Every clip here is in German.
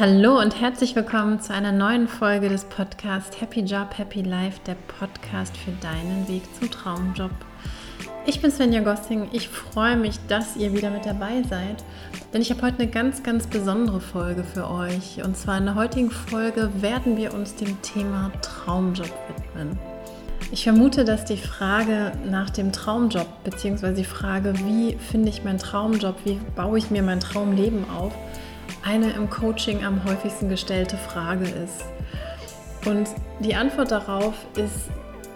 Hallo und herzlich willkommen zu einer neuen Folge des Podcasts Happy Job, Happy Life, der Podcast für deinen Weg zum Traumjob. Ich bin Svenja Gossing. Ich freue mich, dass ihr wieder mit dabei seid, denn ich habe heute eine ganz, ganz besondere Folge für euch. Und zwar in der heutigen Folge werden wir uns dem Thema Traumjob widmen. Ich vermute, dass die Frage nach dem Traumjob, beziehungsweise die Frage, wie finde ich meinen Traumjob, wie baue ich mir mein Traumleben auf, eine im Coaching am häufigsten gestellte Frage ist. Und die Antwort darauf ist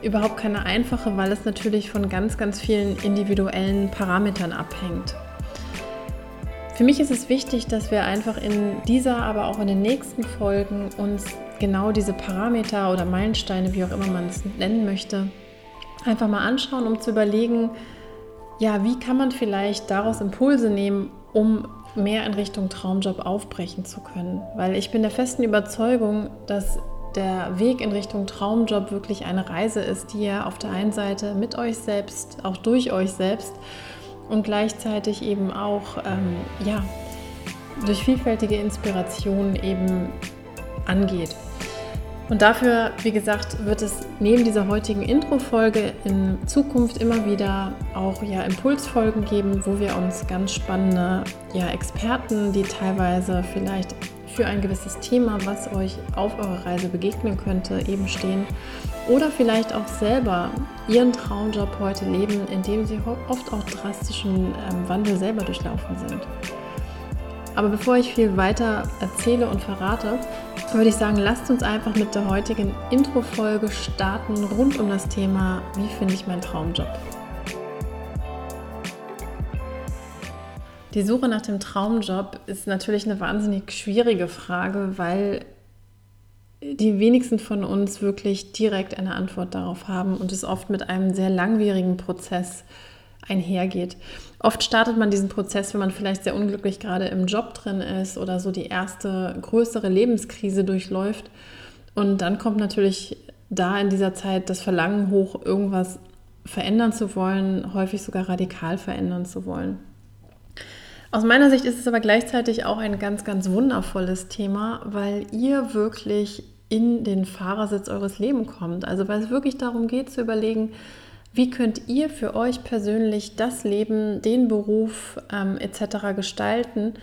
überhaupt keine einfache, weil es natürlich von ganz, ganz vielen individuellen Parametern abhängt. Für mich ist es wichtig, dass wir einfach in dieser, aber auch in den nächsten Folgen uns genau diese Parameter oder Meilensteine, wie auch immer man es nennen möchte, einfach mal anschauen, um zu überlegen, ja, wie kann man vielleicht daraus Impulse nehmen, um mehr in Richtung Traumjob aufbrechen zu können. Weil ich bin der festen Überzeugung, dass der Weg in Richtung Traumjob wirklich eine Reise ist, die ihr auf der einen Seite mit euch selbst, auch durch euch selbst und gleichzeitig eben auch ähm, ja, durch vielfältige Inspirationen eben angeht. Und dafür, wie gesagt, wird es neben dieser heutigen Intro-Folge in Zukunft immer wieder auch ja, Impulsfolgen geben, wo wir uns ganz spannende ja, Experten, die teilweise vielleicht für ein gewisses Thema, was euch auf eurer Reise begegnen könnte, eben stehen. Oder vielleicht auch selber ihren Traumjob heute leben, indem sie oft auch drastischen ähm, Wandel selber durchlaufen sind. Aber bevor ich viel weiter erzähle und verrate, würde ich sagen, lasst uns einfach mit der heutigen Intro-Folge starten rund um das Thema, wie finde ich meinen Traumjob. Die Suche nach dem Traumjob ist natürlich eine wahnsinnig schwierige Frage, weil die wenigsten von uns wirklich direkt eine Antwort darauf haben und es oft mit einem sehr langwierigen Prozess einhergeht. Oft startet man diesen Prozess, wenn man vielleicht sehr unglücklich gerade im Job drin ist oder so die erste größere Lebenskrise durchläuft. Und dann kommt natürlich da in dieser Zeit das Verlangen hoch, irgendwas verändern zu wollen, häufig sogar radikal verändern zu wollen. Aus meiner Sicht ist es aber gleichzeitig auch ein ganz, ganz wundervolles Thema, weil ihr wirklich in den Fahrersitz eures Lebens kommt. Also weil es wirklich darum geht zu überlegen, wie könnt ihr für euch persönlich das Leben, den Beruf ähm, etc. gestalten,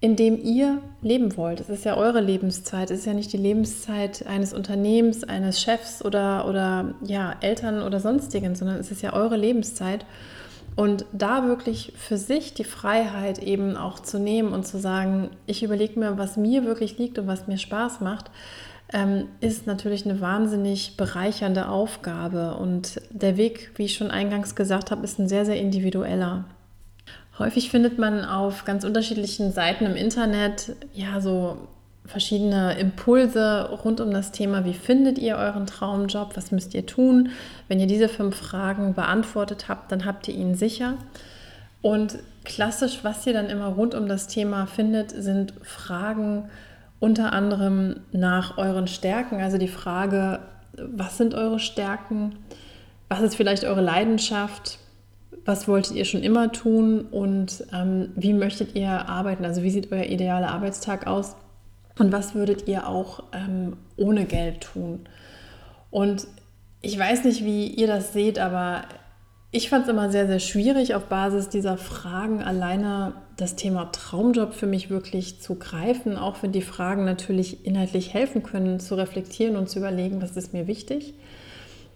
in dem ihr leben wollt? Es ist ja eure Lebenszeit, es ist ja nicht die Lebenszeit eines Unternehmens, eines Chefs oder, oder ja, Eltern oder sonstigen, sondern es ist ja eure Lebenszeit. Und da wirklich für sich die Freiheit eben auch zu nehmen und zu sagen, ich überlege mir, was mir wirklich liegt und was mir Spaß macht ähm, ist natürlich eine wahnsinnig bereichernde Aufgabe. Und der Weg, wie ich schon eingangs gesagt habe, ist ein sehr, sehr individueller. Häufig findet man auf ganz unterschiedlichen Seiten im Internet ja so verschiedene Impulse rund um das Thema, wie findet ihr euren Traumjob, was müsst ihr tun. Wenn ihr diese fünf Fragen beantwortet habt, dann habt ihr ihn sicher. Und klassisch, was ihr dann immer rund um das Thema findet, sind Fragen, unter anderem nach euren Stärken, also die Frage, was sind eure Stärken, was ist vielleicht eure Leidenschaft, was wolltet ihr schon immer tun? Und ähm, wie möchtet ihr arbeiten, also wie sieht euer idealer Arbeitstag aus? Und was würdet ihr auch ähm, ohne Geld tun. Und ich weiß nicht, wie ihr das seht, aber ich fand es immer sehr, sehr schwierig, auf Basis dieser Fragen alleine das Thema Traumjob für mich wirklich zu greifen, auch wenn die Fragen natürlich inhaltlich helfen können, zu reflektieren und zu überlegen, was ist mir wichtig.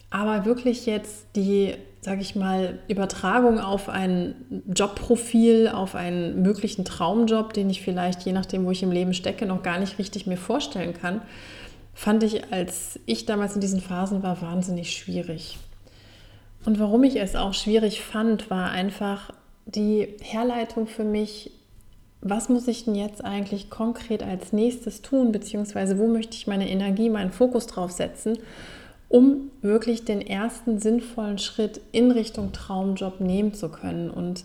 Aber wirklich jetzt die, sage ich mal, Übertragung auf ein Jobprofil, auf einen möglichen Traumjob, den ich vielleicht, je nachdem, wo ich im Leben stecke, noch gar nicht richtig mir vorstellen kann, fand ich, als ich damals in diesen Phasen war, wahnsinnig schwierig. Und warum ich es auch schwierig fand, war einfach die Herleitung für mich, was muss ich denn jetzt eigentlich konkret als nächstes tun, beziehungsweise wo möchte ich meine Energie, meinen Fokus drauf setzen, um wirklich den ersten sinnvollen Schritt in Richtung Traumjob nehmen zu können. Und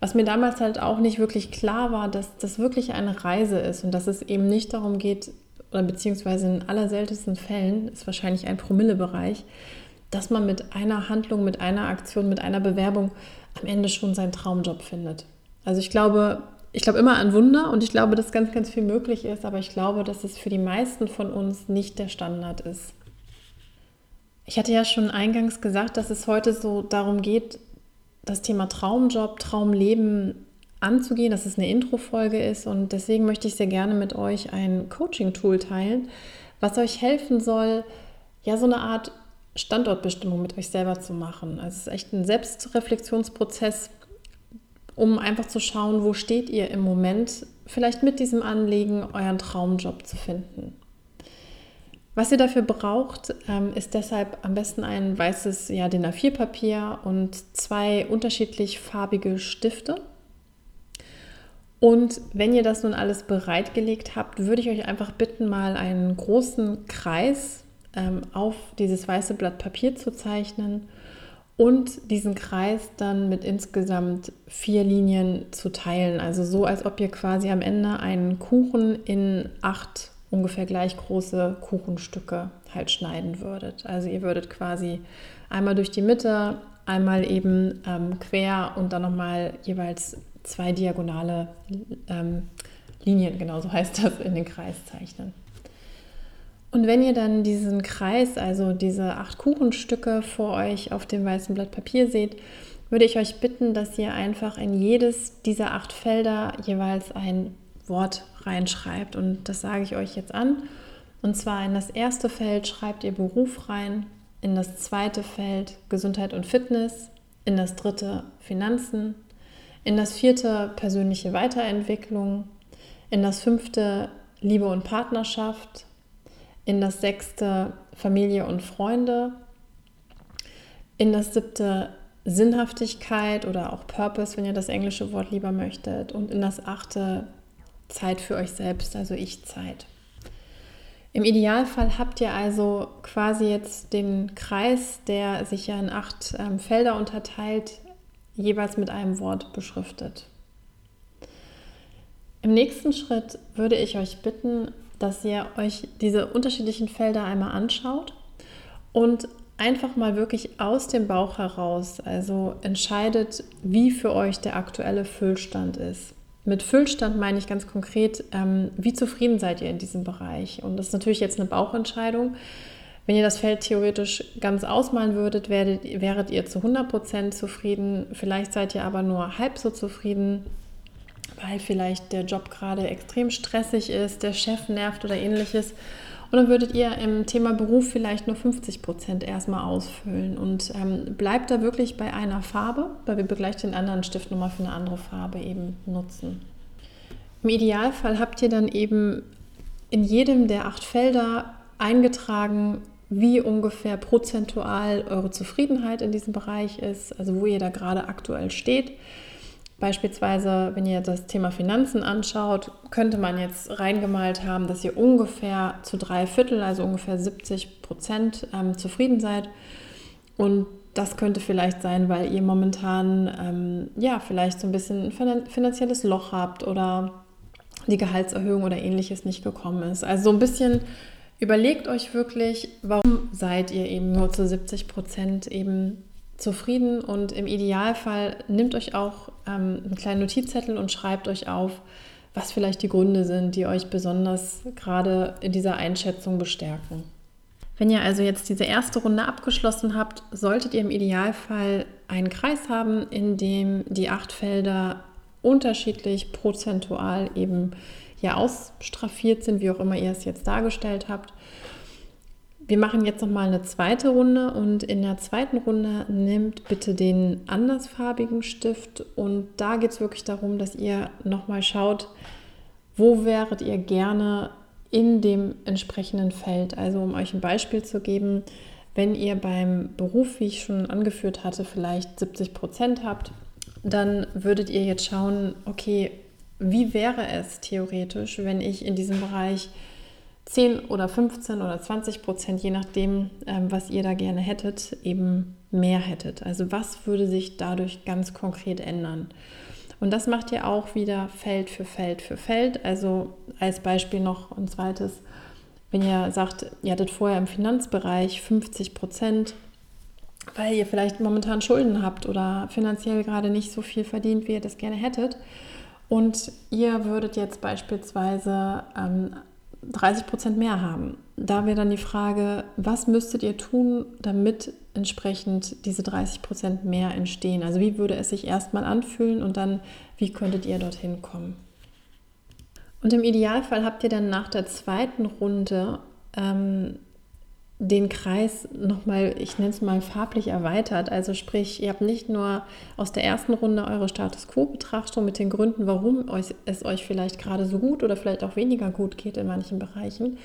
was mir damals halt auch nicht wirklich klar war, dass das wirklich eine Reise ist und dass es eben nicht darum geht, oder beziehungsweise in allerseltensten Fällen ist wahrscheinlich ein Promillebereich, dass man mit einer Handlung, mit einer Aktion, mit einer Bewerbung am Ende schon seinen Traumjob findet. Also ich glaube, ich glaube immer an Wunder und ich glaube, dass ganz, ganz viel möglich ist, aber ich glaube, dass es für die meisten von uns nicht der Standard ist. Ich hatte ja schon eingangs gesagt, dass es heute so darum geht, das Thema Traumjob, Traumleben anzugehen, dass es eine Intro-Folge ist und deswegen möchte ich sehr gerne mit euch ein Coaching-Tool teilen, was euch helfen soll, ja, so eine Art Standortbestimmung mit euch selber zu machen. Also es ist echt ein Selbstreflexionsprozess, um einfach zu schauen, wo steht ihr im Moment, vielleicht mit diesem Anliegen, euren Traumjob zu finden. Was ihr dafür braucht, ähm, ist deshalb am besten ein weißes ja, DIN A4-Papier und zwei unterschiedlich farbige Stifte. Und wenn ihr das nun alles bereitgelegt habt, würde ich euch einfach bitten, mal einen großen Kreis auf dieses weiße Blatt Papier zu zeichnen und diesen Kreis dann mit insgesamt vier Linien zu teilen. Also so, als ob ihr quasi am Ende einen Kuchen in acht ungefähr gleich große Kuchenstücke halt schneiden würdet. Also ihr würdet quasi einmal durch die Mitte, einmal eben ähm, quer und dann nochmal jeweils zwei diagonale ähm, Linien, genau so heißt das, in den Kreis zeichnen. Und wenn ihr dann diesen Kreis, also diese acht Kuchenstücke vor euch auf dem weißen Blatt Papier seht, würde ich euch bitten, dass ihr einfach in jedes dieser acht Felder jeweils ein Wort reinschreibt. Und das sage ich euch jetzt an. Und zwar in das erste Feld schreibt ihr Beruf rein, in das zweite Feld Gesundheit und Fitness, in das dritte Finanzen, in das vierte persönliche Weiterentwicklung, in das fünfte Liebe und Partnerschaft, in das sechste Familie und Freunde, in das siebte Sinnhaftigkeit oder auch Purpose, wenn ihr das englische Wort lieber möchtet, und in das achte Zeit für euch selbst, also Ich-Zeit. Im Idealfall habt ihr also quasi jetzt den Kreis, der sich ja in acht ähm, Felder unterteilt, jeweils mit einem Wort beschriftet. Im nächsten Schritt würde ich euch bitten, dass ihr euch diese unterschiedlichen Felder einmal anschaut und einfach mal wirklich aus dem Bauch heraus, also entscheidet, wie für euch der aktuelle Füllstand ist. Mit Füllstand meine ich ganz konkret, ähm, wie zufrieden seid ihr in diesem Bereich? Und das ist natürlich jetzt eine Bauchentscheidung. Wenn ihr das Feld theoretisch ganz ausmalen würdet, werdet, wäret ihr zu 100% zufrieden. Vielleicht seid ihr aber nur halb so zufrieden, weil vielleicht der Job gerade extrem stressig ist, der Chef nervt oder ähnliches. Und dann würdet ihr im Thema Beruf vielleicht nur 50 Prozent erstmal ausfüllen und ähm, bleibt da wirklich bei einer Farbe, weil wir gleich den anderen Stift nochmal für eine andere Farbe eben nutzen. Im Idealfall habt ihr dann eben in jedem der acht Felder eingetragen, wie ungefähr prozentual eure Zufriedenheit in diesem Bereich ist, also wo ihr da gerade aktuell steht. Beispielsweise, wenn ihr das Thema Finanzen anschaut, könnte man jetzt reingemalt haben, dass ihr ungefähr zu drei Viertel, also ungefähr 70 Prozent ähm, zufrieden seid. Und das könnte vielleicht sein, weil ihr momentan ähm, ja vielleicht so ein bisschen ein finanzielles Loch habt oder die Gehaltserhöhung oder ähnliches nicht gekommen ist. Also so ein bisschen überlegt euch wirklich, warum seid ihr eben nur zu 70 Prozent eben zufrieden und im Idealfall nehmt euch auch ähm, einen kleinen Notizzettel und schreibt euch auf, was vielleicht die Gründe sind, die euch besonders gerade in dieser Einschätzung bestärken. Wenn ihr also jetzt diese erste Runde abgeschlossen habt, solltet ihr im Idealfall einen Kreis haben, in dem die acht Felder unterschiedlich prozentual eben ja ausstraffiert sind, wie auch immer ihr es jetzt dargestellt habt. Wir machen jetzt noch mal eine zweite Runde und in der zweiten Runde nehmt bitte den andersfarbigen Stift und da geht es wirklich darum, dass ihr noch mal schaut, wo wäret ihr gerne in dem entsprechenden Feld. Also um euch ein Beispiel zu geben, wenn ihr beim Beruf, wie ich schon angeführt hatte, vielleicht 70 Prozent habt, dann würdet ihr jetzt schauen, okay, wie wäre es theoretisch, wenn ich in diesem Bereich 10 oder 15 oder 20 Prozent, je nachdem, ähm, was ihr da gerne hättet, eben mehr hättet. Also was würde sich dadurch ganz konkret ändern? Und das macht ihr auch wieder Feld für Feld für Feld. Also als Beispiel noch ein zweites, wenn ihr sagt, ihr hattet vorher im Finanzbereich 50 Prozent, weil ihr vielleicht momentan Schulden habt oder finanziell gerade nicht so viel verdient, wie ihr das gerne hättet und ihr würdet jetzt beispielsweise ähm, 30 Prozent mehr haben. Da wäre dann die Frage, was müsstet ihr tun, damit entsprechend diese 30 Prozent mehr entstehen? Also wie würde es sich erstmal anfühlen und dann, wie könntet ihr dorthin kommen? Und im Idealfall habt ihr dann nach der zweiten Runde ähm, den Kreis nochmal, ich nenne es mal farblich erweitert. Also sprich, ihr habt nicht nur aus der ersten Runde eure Status Quo-Betrachtung mit den Gründen, warum es euch vielleicht gerade so gut oder vielleicht auch weniger gut geht in manchen Bereichen.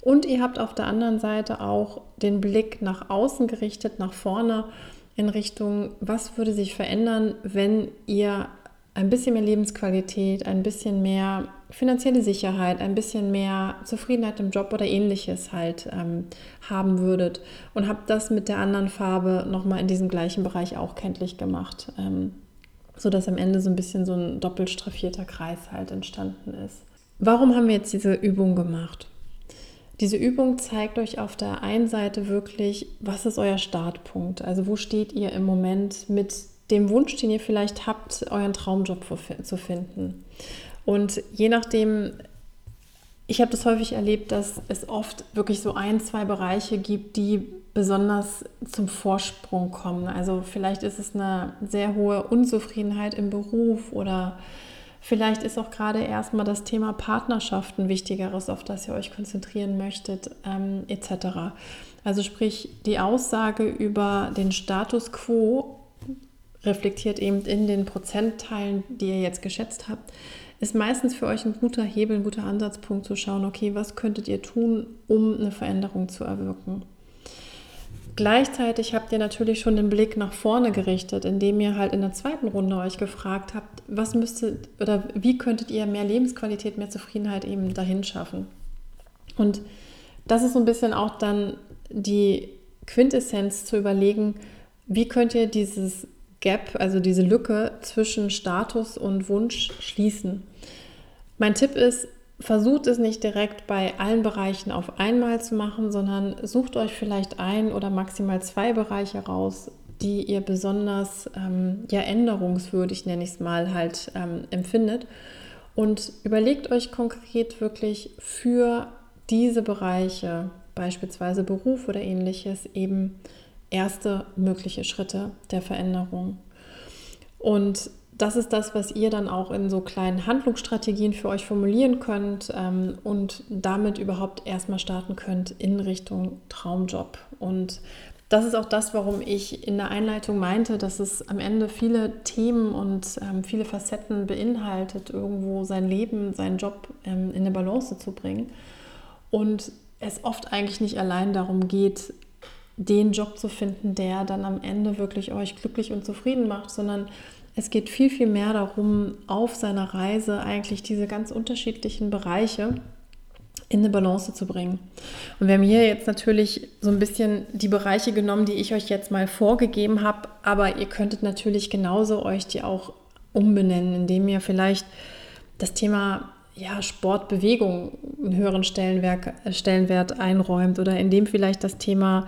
Und ihr habt auf der anderen Seite auch den Blick nach außen gerichtet, nach vorne in Richtung, was würde sich verändern, wenn ihr ein bisschen mehr Lebensqualität, ein bisschen mehr finanzielle Sicherheit, ein bisschen mehr Zufriedenheit im Job oder ähnliches halt ähm, haben würdet. Und habe das mit der anderen Farbe nochmal in diesem gleichen Bereich auch kenntlich gemacht, ähm, sodass am Ende so ein bisschen so ein doppelt straffierter Kreis halt entstanden ist. Warum haben wir jetzt diese Übung gemacht? Diese Übung zeigt euch auf der einen Seite wirklich, was ist euer Startpunkt? Also wo steht ihr im Moment mit dem Wunsch, den ihr vielleicht habt, euren Traumjob zu finden. Und je nachdem, ich habe das häufig erlebt, dass es oft wirklich so ein, zwei Bereiche gibt, die besonders zum Vorsprung kommen. Also vielleicht ist es eine sehr hohe Unzufriedenheit im Beruf oder vielleicht ist auch gerade erstmal das Thema Partnerschaft ein wichtigeres, auf das ihr euch konzentrieren möchtet, ähm, etc. Also sprich, die Aussage über den Status quo reflektiert eben in den Prozentteilen, die ihr jetzt geschätzt habt, ist meistens für euch ein guter Hebel, ein guter Ansatzpunkt zu schauen, okay, was könntet ihr tun, um eine Veränderung zu erwirken. Gleichzeitig habt ihr natürlich schon den Blick nach vorne gerichtet, indem ihr halt in der zweiten Runde euch gefragt habt, was müsstet oder wie könntet ihr mehr Lebensqualität, mehr Zufriedenheit eben dahin schaffen. Und das ist so ein bisschen auch dann die Quintessenz zu überlegen, wie könnt ihr dieses Gap, also diese Lücke zwischen Status und Wunsch schließen. Mein Tipp ist, versucht es nicht direkt bei allen Bereichen auf einmal zu machen, sondern sucht euch vielleicht ein oder maximal zwei Bereiche raus, die ihr besonders ähm, ja, änderungswürdig, nenne ich es mal, halt ähm, empfindet. Und überlegt euch konkret wirklich für diese Bereiche, beispielsweise Beruf oder ähnliches, eben erste mögliche Schritte der Veränderung. Und das ist das, was ihr dann auch in so kleinen Handlungsstrategien für euch formulieren könnt ähm, und damit überhaupt erstmal starten könnt in Richtung Traumjob. Und das ist auch das, warum ich in der Einleitung meinte, dass es am Ende viele Themen und ähm, viele Facetten beinhaltet, irgendwo sein Leben, seinen Job ähm, in eine Balance zu bringen. Und es oft eigentlich nicht allein darum geht, den Job zu finden, der dann am Ende wirklich euch glücklich und zufrieden macht, sondern es geht viel, viel mehr darum, auf seiner Reise eigentlich diese ganz unterschiedlichen Bereiche in eine Balance zu bringen. Und wir haben hier jetzt natürlich so ein bisschen die Bereiche genommen, die ich euch jetzt mal vorgegeben habe, aber ihr könntet natürlich genauso euch die auch umbenennen, indem ihr vielleicht das Thema ja, Sport, einen höheren Stellenwert, Stellenwert einräumt oder indem vielleicht das Thema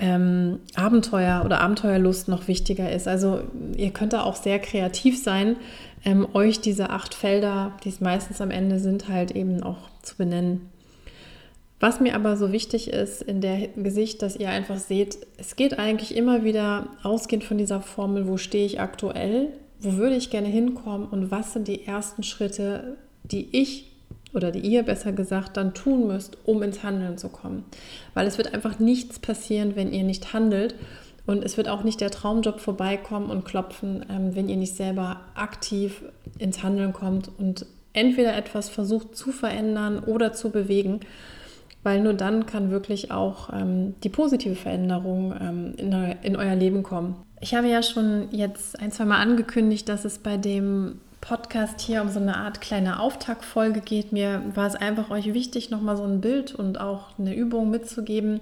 ähm, Abenteuer oder Abenteuerlust noch wichtiger ist. Also ihr könnt da auch sehr kreativ sein, ähm, euch diese acht Felder, die es meistens am Ende sind, halt eben auch zu benennen. Was mir aber so wichtig ist in der Gesicht, dass ihr einfach seht, es geht eigentlich immer wieder ausgehend von dieser Formel, wo stehe ich aktuell, wo würde ich gerne hinkommen und was sind die ersten Schritte, die ich oder die ihr besser gesagt dann tun müsst, um ins Handeln zu kommen. Weil es wird einfach nichts passieren, wenn ihr nicht handelt. Und es wird auch nicht der Traumjob vorbeikommen und klopfen, ähm, wenn ihr nicht selber aktiv ins Handeln kommt und entweder etwas versucht zu verändern oder zu bewegen, weil nur dann kann wirklich auch ähm, die positive Veränderung ähm, in, in euer Leben kommen. Ich habe ja schon jetzt ein, zwei Mal angekündigt, dass es bei dem Podcast hier um so eine Art kleine Auftaktfolge geht. Mir war es einfach euch wichtig, nochmal so ein Bild und auch eine Übung mitzugeben,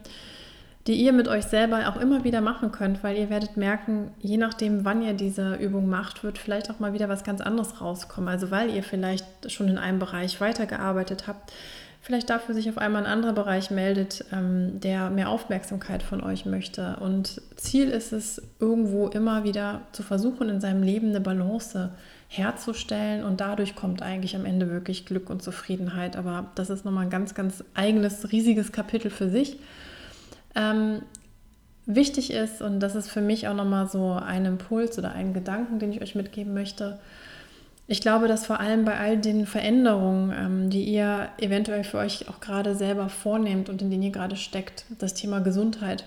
die ihr mit euch selber auch immer wieder machen könnt, weil ihr werdet merken, je nachdem, wann ihr diese Übung macht, wird vielleicht auch mal wieder was ganz anderes rauskommen. Also weil ihr vielleicht schon in einem Bereich weitergearbeitet habt, vielleicht dafür sich auf einmal ein anderer Bereich meldet, ähm, der mehr Aufmerksamkeit von euch möchte. Und Ziel ist es, irgendwo immer wieder zu versuchen, in seinem Leben eine Balance herzustellen und dadurch kommt eigentlich am Ende wirklich Glück und Zufriedenheit. Aber das ist nochmal ein ganz, ganz eigenes, riesiges Kapitel für sich. Ähm, wichtig ist, und das ist für mich auch nochmal so ein Impuls oder ein Gedanken, den ich euch mitgeben möchte, ich glaube, dass vor allem bei all den Veränderungen, ähm, die ihr eventuell für euch auch gerade selber vornehmt und in denen ihr gerade steckt, das Thema Gesundheit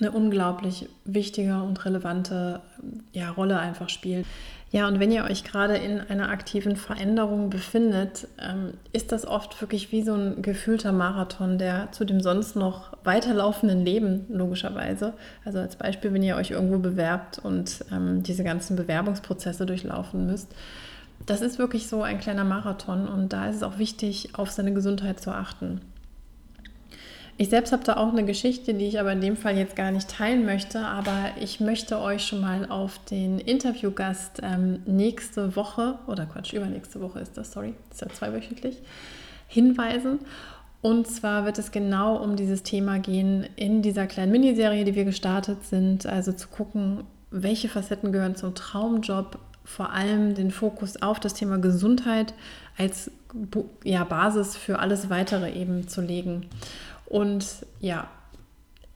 eine unglaublich wichtige und relevante ja, Rolle einfach spielt. Ja, und wenn ihr euch gerade in einer aktiven Veränderung befindet, ähm, ist das oft wirklich wie so ein gefühlter Marathon, der zu dem sonst noch weiterlaufenden Leben logischerweise, also als Beispiel, wenn ihr euch irgendwo bewerbt und ähm, diese ganzen Bewerbungsprozesse durchlaufen müsst, das ist wirklich so ein kleiner Marathon und da ist es auch wichtig, auf seine Gesundheit zu achten. Ich selbst habe da auch eine Geschichte, die ich aber in dem Fall jetzt gar nicht teilen möchte, aber ich möchte euch schon mal auf den Interviewgast ähm, nächste Woche, oder Quatsch, übernächste Woche ist das, sorry, ist ja zweiwöchentlich, hinweisen. Und zwar wird es genau um dieses Thema gehen in dieser kleinen Miniserie, die wir gestartet sind. Also zu gucken, welche Facetten gehören zum Traumjob, vor allem den Fokus auf das Thema Gesundheit als ja, Basis für alles weitere eben zu legen. Und ja,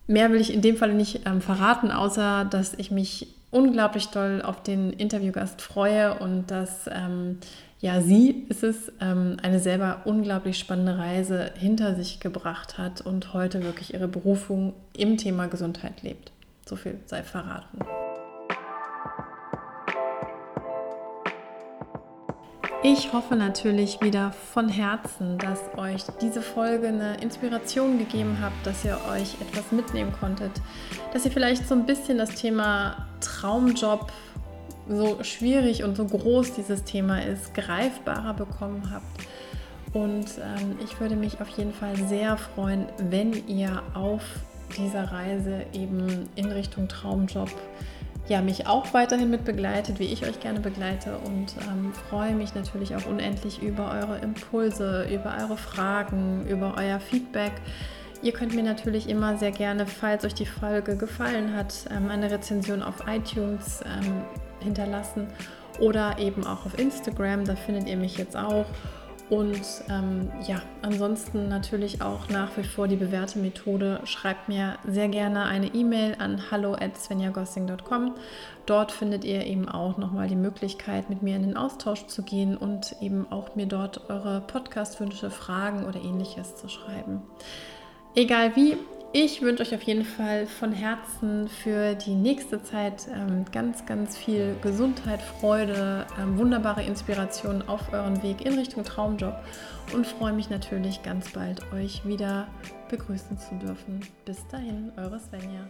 mehr will ich in dem Fall nicht ähm, verraten, außer dass ich mich unglaublich doll auf den Interviewgast freue und dass ähm, ja, sie ist es, ähm, eine selber unglaublich spannende Reise hinter sich gebracht hat und heute wirklich ihre Berufung im Thema Gesundheit lebt. So viel sei verraten. Ich hoffe natürlich wieder von Herzen, dass euch diese Folge eine Inspiration gegeben hat, dass ihr euch etwas mitnehmen konntet, dass ihr vielleicht so ein bisschen das Thema Traumjob, so schwierig und so groß dieses Thema ist, greifbarer bekommen habt. Und ähm, ich würde mich auf jeden Fall sehr freuen, wenn ihr auf dieser Reise eben in Richtung Traumjob ja, mich auch weiterhin mit begleitet, wie ich euch gerne begleite und ähm, freue mich natürlich auch unendlich über eure Impulse, über eure Fragen, über euer Feedback. Ihr könnt mir natürlich immer sehr gerne, falls euch die Folge gefallen hat, ähm, eine Rezension auf iTunes ähm, hinterlassen oder eben auch auf Instagram, da findet ihr mich jetzt auch. Und ähm, ja, ansonsten natürlich auch nach wie vor die bewährte Methode. Schreibt mir sehr gerne eine E-Mail an hallo@svenjagossing.com. Dort findet ihr eben auch nochmal die Möglichkeit, mit mir in den Austausch zu gehen und eben auch mir dort eure Podcast-Wünsche, Fragen oder ähnliches zu schreiben. Egal wie, ich wünsche euch auf jeden Fall von Herzen für die nächste Zeit ähm, ganz, ganz viel Gesundheit, Freude, ähm, wunderbare Inspiration auf euren Weg in Richtung Traumjob und freue mich natürlich ganz bald, euch wieder begrüßen zu dürfen. Bis dahin, eure Svenja.